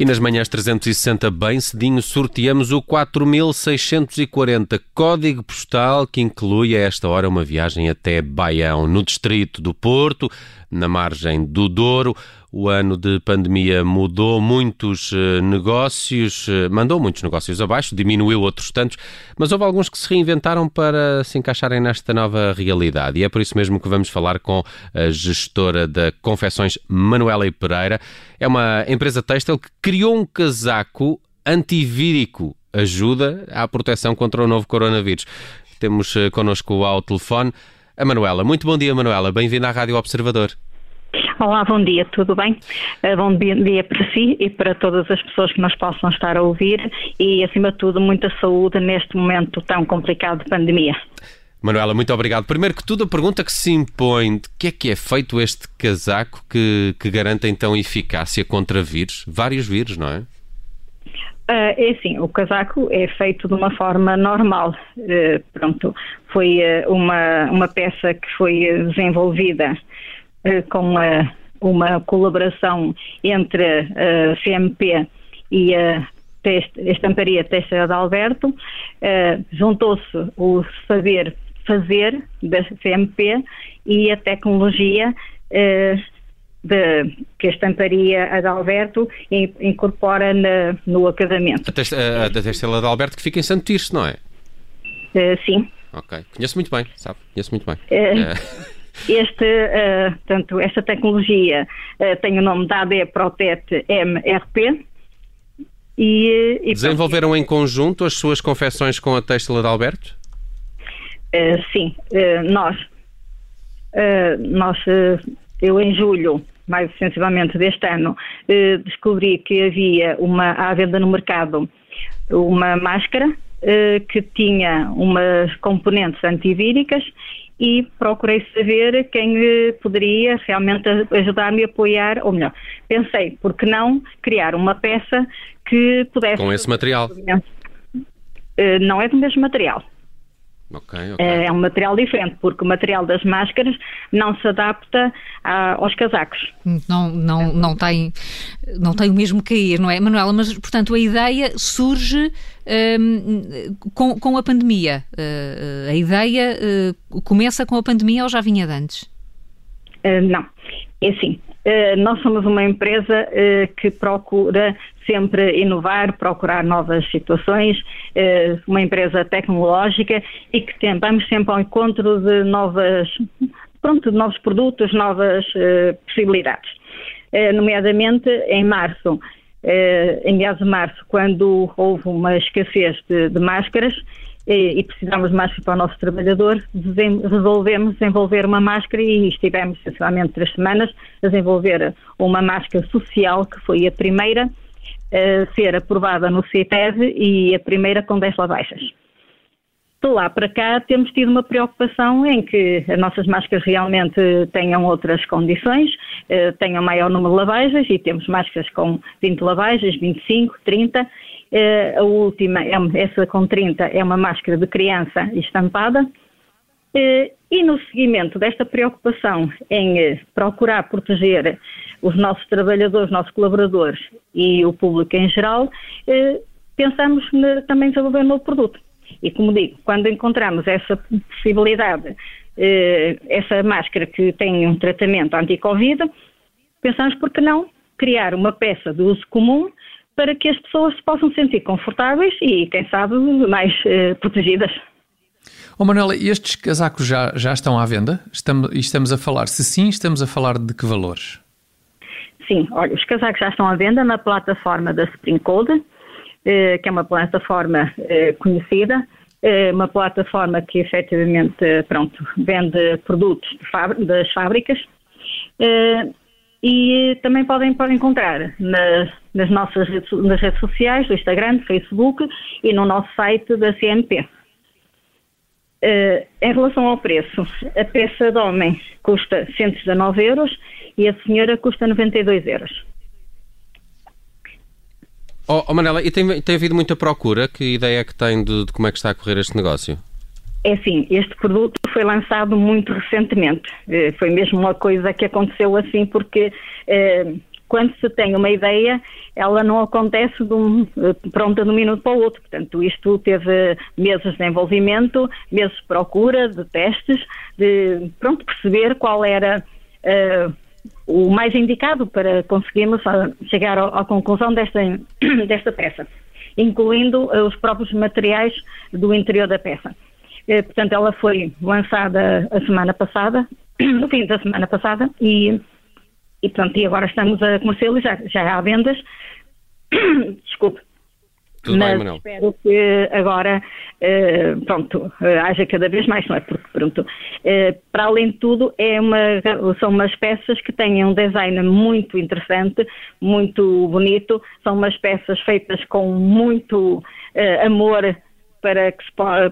E nas manhãs 360, bem cedinho, sorteamos o 4640, código postal que inclui a esta hora uma viagem até Baião, no distrito do Porto, na margem do Douro. O ano de pandemia mudou muitos eh, negócios, eh, mandou muitos negócios abaixo, diminuiu outros tantos, mas houve alguns que se reinventaram para se encaixarem nesta nova realidade. E é por isso mesmo que vamos falar com a gestora da Confecções, Manuela Pereira. É uma empresa têxtil que criou um casaco antivírico, ajuda à proteção contra o novo coronavírus. Temos eh, connosco ao telefone a Manuela. Muito bom dia, Manuela. Bem-vinda à Rádio Observador. Olá, bom dia, tudo bem? Uh, bom dia para si e para todas as pessoas que nos possam estar a ouvir e, acima de tudo, muita saúde neste momento tão complicado de pandemia. Manuela, muito obrigado. Primeiro que tudo, a pergunta que se impõe: de que é que é feito este casaco que, que garante então eficácia contra vírus? Vários vírus, não é? Uh, é assim, o casaco é feito de uma forma normal. Uh, pronto, foi uh, uma, uma peça que foi desenvolvida eh, com uma, uma colaboração entre a CMP e a Estamparia Teixeira de Alberto, uh, juntou-se o saber fazer da CMP e a tecnologia uh, de, que a estamparia de Alberto incorpora na, no acabamento. A, teste, a, de Alberto que fica em Santo Tirso, não é? Uh, sim. Ok. Conheço muito bem, sabe? Conheço muito bem. Este, uh, portanto, esta tecnologia uh, tem o nome da AD Protect MRP. E, e Desenvolveram pronto. em conjunto as suas confecções com a Têxtil de Alberto? Uh, sim, nós, nós eu em julho, mais sensivelmente deste ano, descobri que havia uma à venda no mercado uma máscara que tinha umas componentes antivíricas e procurei saber quem poderia realmente ajudar-me a apoiar, ou melhor, pensei, por que não criar uma peça que pudesse... Com esse material? Eh, não é do mesmo material. Okay, okay. É um material diferente, porque o material das máscaras não se adapta a, aos casacos. Não, não, não, tem, não tem o mesmo cair, não é, Manuela? Mas, portanto, a ideia surge um, com, com a pandemia. Uh, a ideia uh, começa com a pandemia ou já vinha de antes? Uh, não, é assim. nós somos uma empresa que procura sempre inovar, procurar novas situações, eh, uma empresa tecnológica e que tem, vamos sempre ao encontro de novas, pronto, de novos produtos, novas eh, possibilidades. Eh, nomeadamente em março, em meados de março, quando houve uma escassez de, de máscaras, e precisamos de máscara para o nosso trabalhador, resolvemos desenvolver uma máscara e estivemos, essencialmente, três semanas a desenvolver uma máscara social, que foi a primeira ser aprovada no CITEV e a primeira com 10 lavagens. De lá para cá temos tido uma preocupação em que as nossas máscaras realmente tenham outras condições, eh, tenham maior número de lavagens e temos máscaras com 20 lavagens, 25, 30. Eh, a última, é essa com 30, é uma máscara de criança estampada. Eh, e no seguimento desta preocupação em procurar proteger os nossos trabalhadores, os nossos colaboradores e o público em geral, eh, pensamos também desenvolver um novo produto. E como digo, quando encontramos essa possibilidade, eh, essa máscara que tem um tratamento anti-Covid, pensamos por que não criar uma peça de uso comum para que as pessoas se possam sentir confortáveis e, quem sabe, mais eh, protegidas. Oh Manuela, estes casacos já, já estão à venda? Estamos, estamos a falar, se sim, estamos a falar de que valores? Sim, olha, os casacos já estão à venda na plataforma da Spring Cold, eh, que é uma plataforma eh, conhecida, eh, uma plataforma que efetivamente, pronto, vende produtos das fábricas. E também podem, podem encontrar nas, nas nossas redes, nas redes sociais, do Instagram, do Facebook e no nosso site da CNP. Uh, em relação ao preço, a peça de homem custa 119 euros e a senhora custa 92 euros. Oh, oh Manela, e tem, tem havido muita procura? Que ideia é que tem de, de, como é que está a correr este negócio? É assim, este produto foi lançado muito recentemente. Eh, foi mesmo uma coisa que aconteceu assim porque eh, quando se tem uma ideia, ela não acontece de um, pronta de um minuto para o outro. Portanto, isto teve meses de desenvolvimento, meses de procura, de testes, de pronto, perceber qual era uh, o mais indicado para conseguirmos chegar à conclusão desta, desta peça, incluindo os próprios materiais do interior da peça. Uh, portanto, ela foi lançada a semana passada, no fim da semana passada, e e e agora estamos a comercializar, já há vendas. Tudo Mas bem, Manuel. espero que agora, uh, pronto, uh, haja cada vez mais, não é? Porque, pronto, uh, para além de tudo, é uma, são umas peças que têm um design muito interessante, muito bonito, são umas peças feitas com muito amor para que,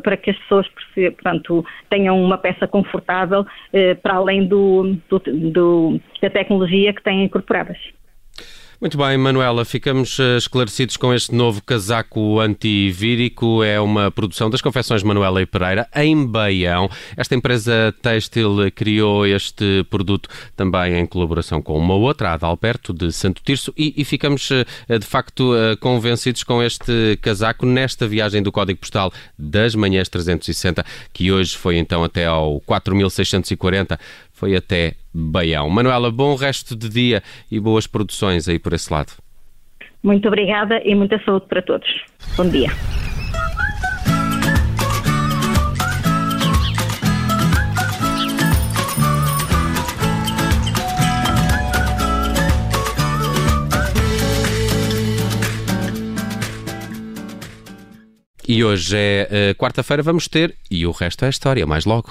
para que as pessoas portanto, tenham uma peça confortável eh, para além do, do, do, da tecnologia que têm incorporadas. Muito bem, Manuela, ficamos eh, esclarecidos com este novo casaco antivírico. É uma produção das confecções Manuela e Pereira, em Baião. Esta empresa têxtil criou este produto também em colaboração com uma outra, a Adalberto, de Santo Tirso, e, e ficamos eh, de facto eh, convencidos com este casaco nesta viagem do Código Postal das Manhãs 360, que hoje foi então até ao 4640 foi até Baião. Manuela, bom resto de dia e boas produções aí por esse lado. Muito obrigada e muita saúde para todos. Bom dia. E hoje é uh, quarta-feira, vamos ter, e o resto é história, mais logo.